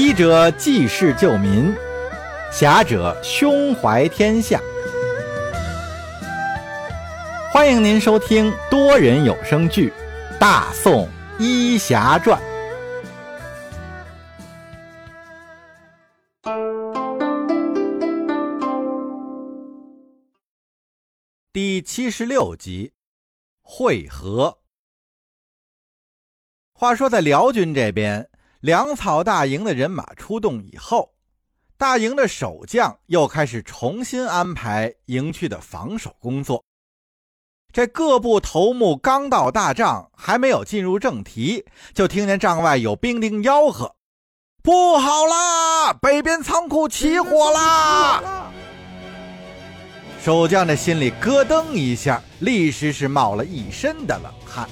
医者济世救民，侠者胸怀天下。欢迎您收听多人有声剧《大宋医侠传》第七十六集。会合。话说，在辽军这边，粮草大营的人马出动以后，大营的守将又开始重新安排营区的防守工作。这各部头目刚到大帐，还没有进入正题，就听见帐外有兵丁吆喝：“不好啦！北边仓库起火啦！”守将这心里咯噔一下，立时是冒了一身的冷汗。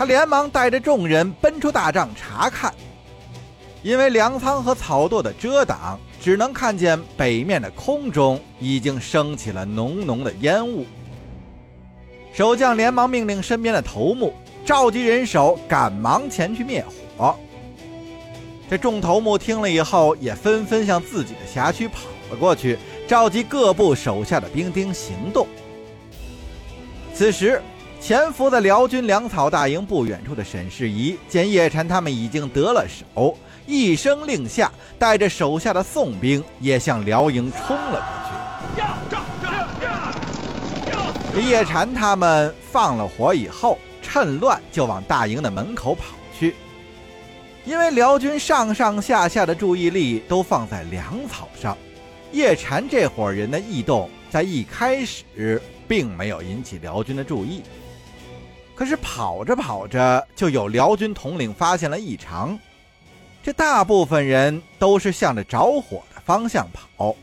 他连忙带着众人奔出大帐查看，因为粮仓和草垛的遮挡，只能看见北面的空中已经升起了浓浓的烟雾。守将连忙命令身边的头目召集人手，赶忙前去灭火。这众头目听了以后，也纷纷向自己的辖区跑了过去。召集各部手下的兵丁行动。此时，潜伏在辽军粮草大营不远处的沈世宜见叶禅他们已经得了手，一声令下，带着手下的宋兵也向辽营冲了过去。叶禅他们放了火以后，趁乱就往大营的门口跑去，因为辽军上上下下的注意力都放在粮草上。叶禅这伙人的异动，在一开始并没有引起辽军的注意。可是跑着跑着，就有辽军统领发现了异常。这大部分人都是向着着火的方向跑，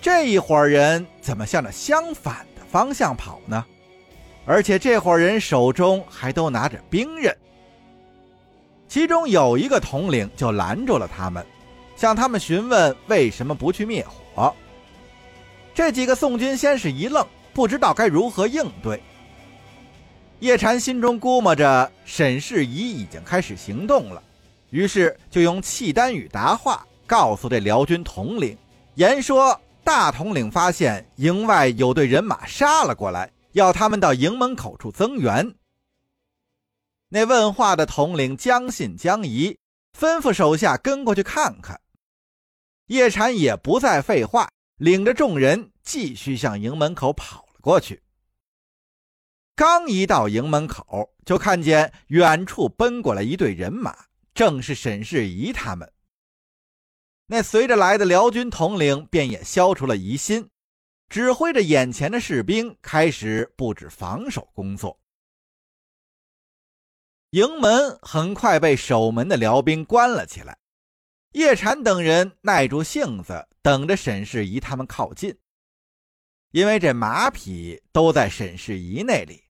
这一伙人怎么向着相反的方向跑呢？而且这伙人手中还都拿着兵刃。其中有一个统领就拦住了他们。向他们询问为什么不去灭火。这几个宋军先是一愣，不知道该如何应对。叶禅心中估摸着沈世宜已经开始行动了，于是就用契丹语答话，告诉这辽军统领，言说大统领发现营外有队人马杀了过来，要他们到营门口处增援。那问话的统领将信将疑，吩咐手下跟过去看看。叶禅也不再废话，领着众人继续向营门口跑了过去。刚一到营门口，就看见远处奔过来一队人马，正是沈世宜他们。那随着来的辽军统领便也消除了疑心，指挥着眼前的士兵开始布置防守工作。营门很快被守门的辽兵关了起来。叶禅等人耐住性子，等着沈世宜他们靠近。因为这马匹都在沈世宜那里，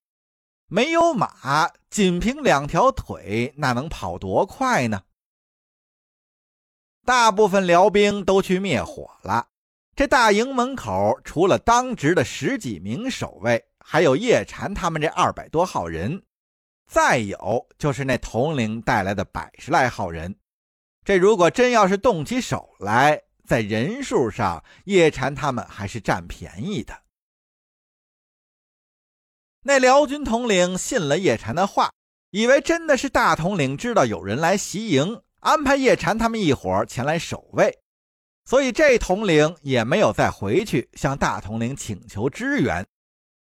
没有马，仅凭两条腿，那能跑多快呢？大部分辽兵都去灭火了。这大营门口，除了当值的十几名守卫，还有叶禅他们这二百多号人，再有就是那统领带来的百十来号人。这如果真要是动起手来，在人数上，叶禅他们还是占便宜的。那辽军统领信了叶禅的话，以为真的是大统领知道有人来袭营，安排叶禅他们一伙前来守卫，所以这统领也没有再回去向大统领请求支援，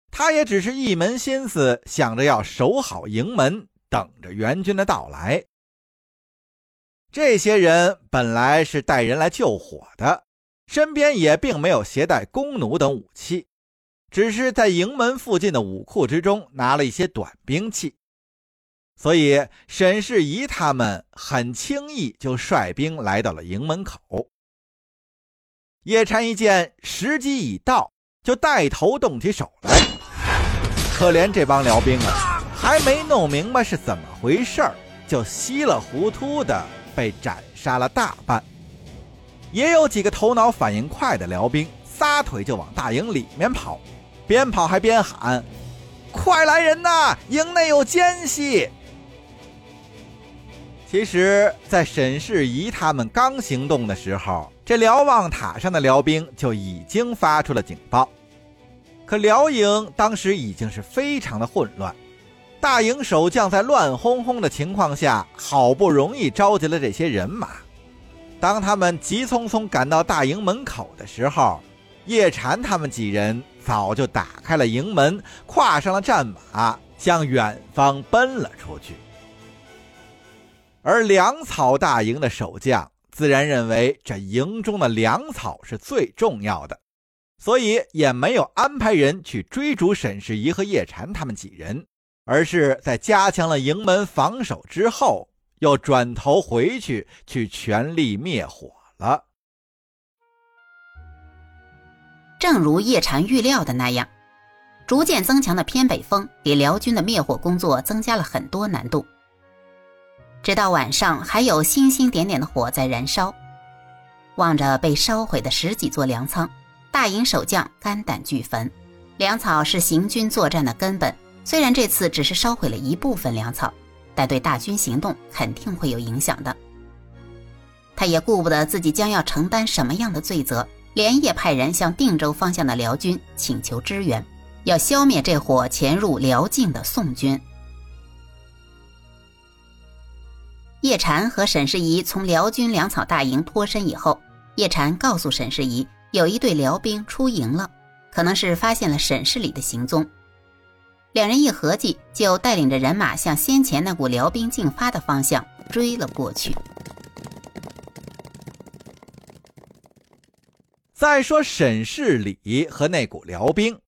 他也只是一门心思想着要守好营门，等着援军的到来。这些人本来是带人来救火的，身边也并没有携带弓弩等武器，只是在营门附近的武库之中拿了一些短兵器，所以沈世宜他们很轻易就率兵来到了营门口。叶禅一见时机已到，就带头动起手来。可怜这帮辽兵啊，还没弄明白是怎么回事儿就稀里糊涂的。被斩杀了大半，也有几个头脑反应快的辽兵，撒腿就往大营里面跑，边跑还边喊：“快来人呐！营内有奸细！”其实，在沈世宜他们刚行动的时候，这瞭望塔上的辽兵就已经发出了警报。可辽营当时已经是非常的混乱，大营守将在乱哄哄的情况下，好不容易召集了这些人马。当他们急匆匆赶到大营门口的时候，叶禅他们几人早就打开了营门，跨上了战马，向远方奔了出去。而粮草大营的守将自然认为这营中的粮草是最重要的，所以也没有安排人去追逐沈世宜和叶禅他们几人，而是在加强了营门防守之后，又转头回去去全力灭火了。正如叶禅预料的那样，逐渐增强的偏北风给辽军的灭火工作增加了很多难度。直到晚上，还有星星点点的火在燃烧。望着被烧毁的十几座粮仓，大营守将肝胆俱焚。粮草是行军作战的根本，虽然这次只是烧毁了一部分粮草，但对大军行动肯定会有影响的。他也顾不得自己将要承担什么样的罪责，连夜派人向定州方向的辽军请求支援，要消灭这伙潜入辽境的宋军。叶禅和沈世宜从辽军粮草大营脱身以后，叶禅告诉沈世宜，有一队辽兵出营了，可能是发现了沈世礼的行踪。两人一合计，就带领着人马向先前那股辽兵进发的方向追了过去。再说沈世礼和那股辽兵，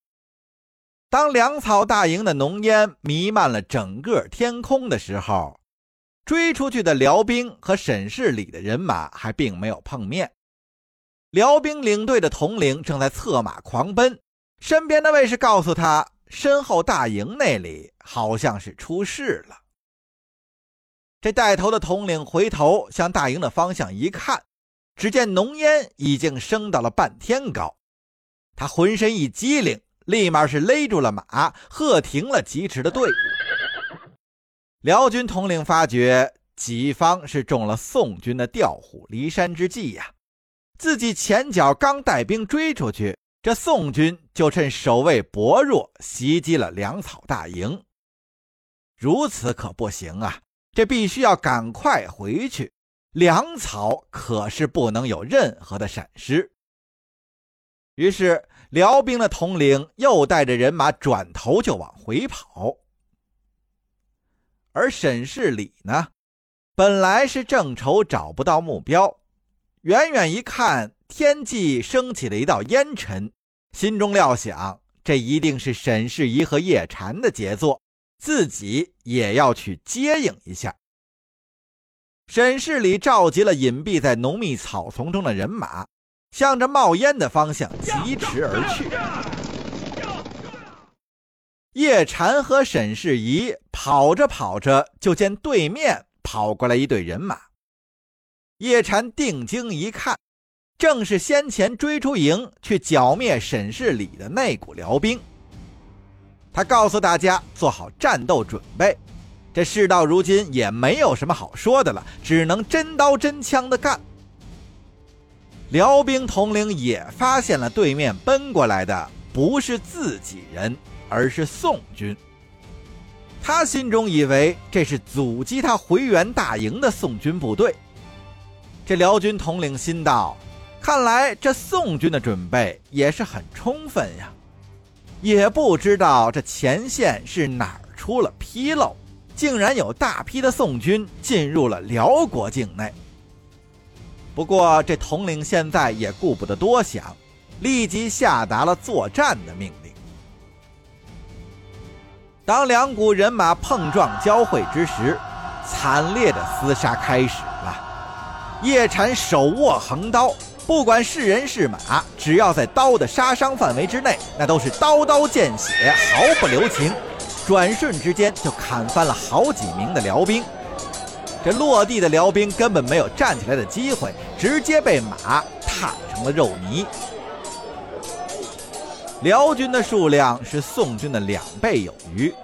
当粮草大营的浓烟弥漫了整个天空的时候。追出去的辽兵和沈世礼的人马还并没有碰面，辽兵领队的统领正在策马狂奔，身边的卫士告诉他，身后大营那里好像是出事了。这带头的统领回头向大营的方向一看，只见浓烟已经升到了半天高，他浑身一激灵，立马是勒住了马，喝停了疾驰的队伍。辽军统领发觉己方是中了宋军的调虎离山之计呀，自己前脚刚带兵追出去，这宋军就趁守卫薄弱袭击了粮草大营。如此可不行啊，这必须要赶快回去，粮草可是不能有任何的闪失。于是辽兵的统领又带着人马转头就往回跑。而沈世礼呢，本来是正愁找不到目标，远远一看，天际升起了一道烟尘，心中料想，这一定是沈世宜和叶禅的杰作，自己也要去接应一下。沈世礼召集了隐蔽在浓密草丛中的人马，向着冒烟的方向疾驰而去。叶禅和沈世宜跑着跑着，就见对面跑过来一队人马。叶禅定睛一看，正是先前追出营去剿灭沈世礼的那股辽兵。他告诉大家做好战斗准备，这事到如今也没有什么好说的了，只能真刀真枪的干。辽兵统领也发现了对面奔过来的不是自己人。而是宋军，他心中以为这是阻击他回援大营的宋军部队。这辽军统领心道：“看来这宋军的准备也是很充分呀。”也不知道这前线是哪儿出了纰漏，竟然有大批的宋军进入了辽国境内。不过这统领现在也顾不得多想，立即下达了作战的命令。当两股人马碰撞交汇之时，惨烈的厮杀开始了。叶禅手握横刀，不管是人是马，只要在刀的杀伤范围之内，那都是刀刀见血，毫不留情。转瞬之间就砍翻了好几名的辽兵。这落地的辽兵根本没有站起来的机会，直接被马踏成了肉泥。辽军的数量是宋军的两倍有余，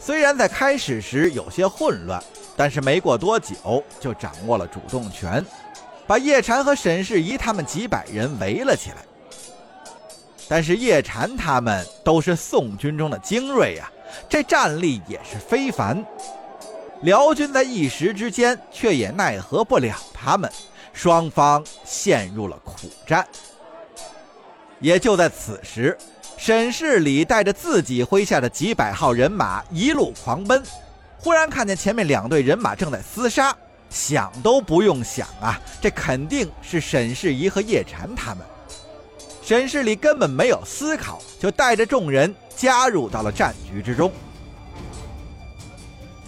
虽然在开始时有些混乱，但是没过多久就掌握了主动权，把叶禅和沈世宜他们几百人围了起来。但是叶禅他们都是宋军中的精锐呀，这战力也是非凡。辽军在一时之间却也奈何不了他们，双方陷入了苦战。也就在此时，沈世礼带着自己麾下的几百号人马一路狂奔，忽然看见前面两队人马正在厮杀，想都不用想啊，这肯定是沈世宜和叶禅他们。沈世礼根本没有思考，就带着众人加入到了战局之中。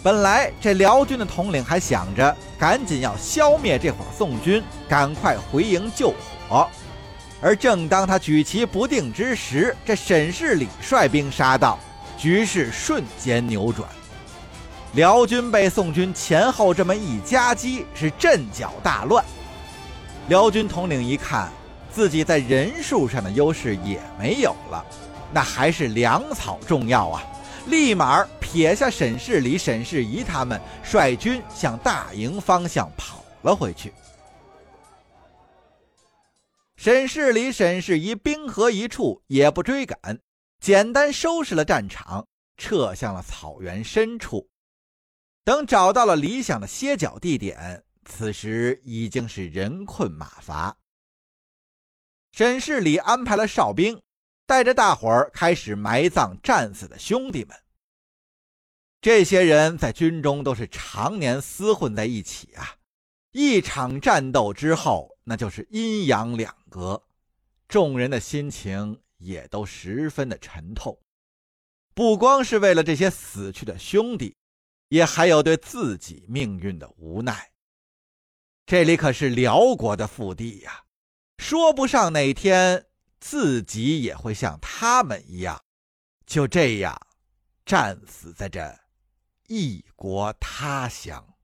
本来这辽军的统领还想着赶紧要消灭这伙宋军，赶快回营救火，而正当他举棋不定之时，这沈世礼率兵杀到，局势瞬间扭转。辽军被宋军前后这么一夹击，是阵脚大乱。辽军统领一看。自己在人数上的优势也没有了，那还是粮草重要啊！立马撇下沈世礼、沈世宜他们，率军向大营方向跑了回去。沈世礼、沈世宜兵合一处，也不追赶，简单收拾了战场，撤向了草原深处。等找到了理想的歇脚地点，此时已经是人困马乏。沈世礼安排了哨兵，带着大伙儿开始埋葬战死的兄弟们。这些人在军中都是常年厮混在一起啊，一场战斗之后，那就是阴阳两隔，众人的心情也都十分的沉痛。不光是为了这些死去的兄弟，也还有对自己命运的无奈。这里可是辽国的腹地呀。说不上哪天自己也会像他们一样，就这样战死在这异国他乡。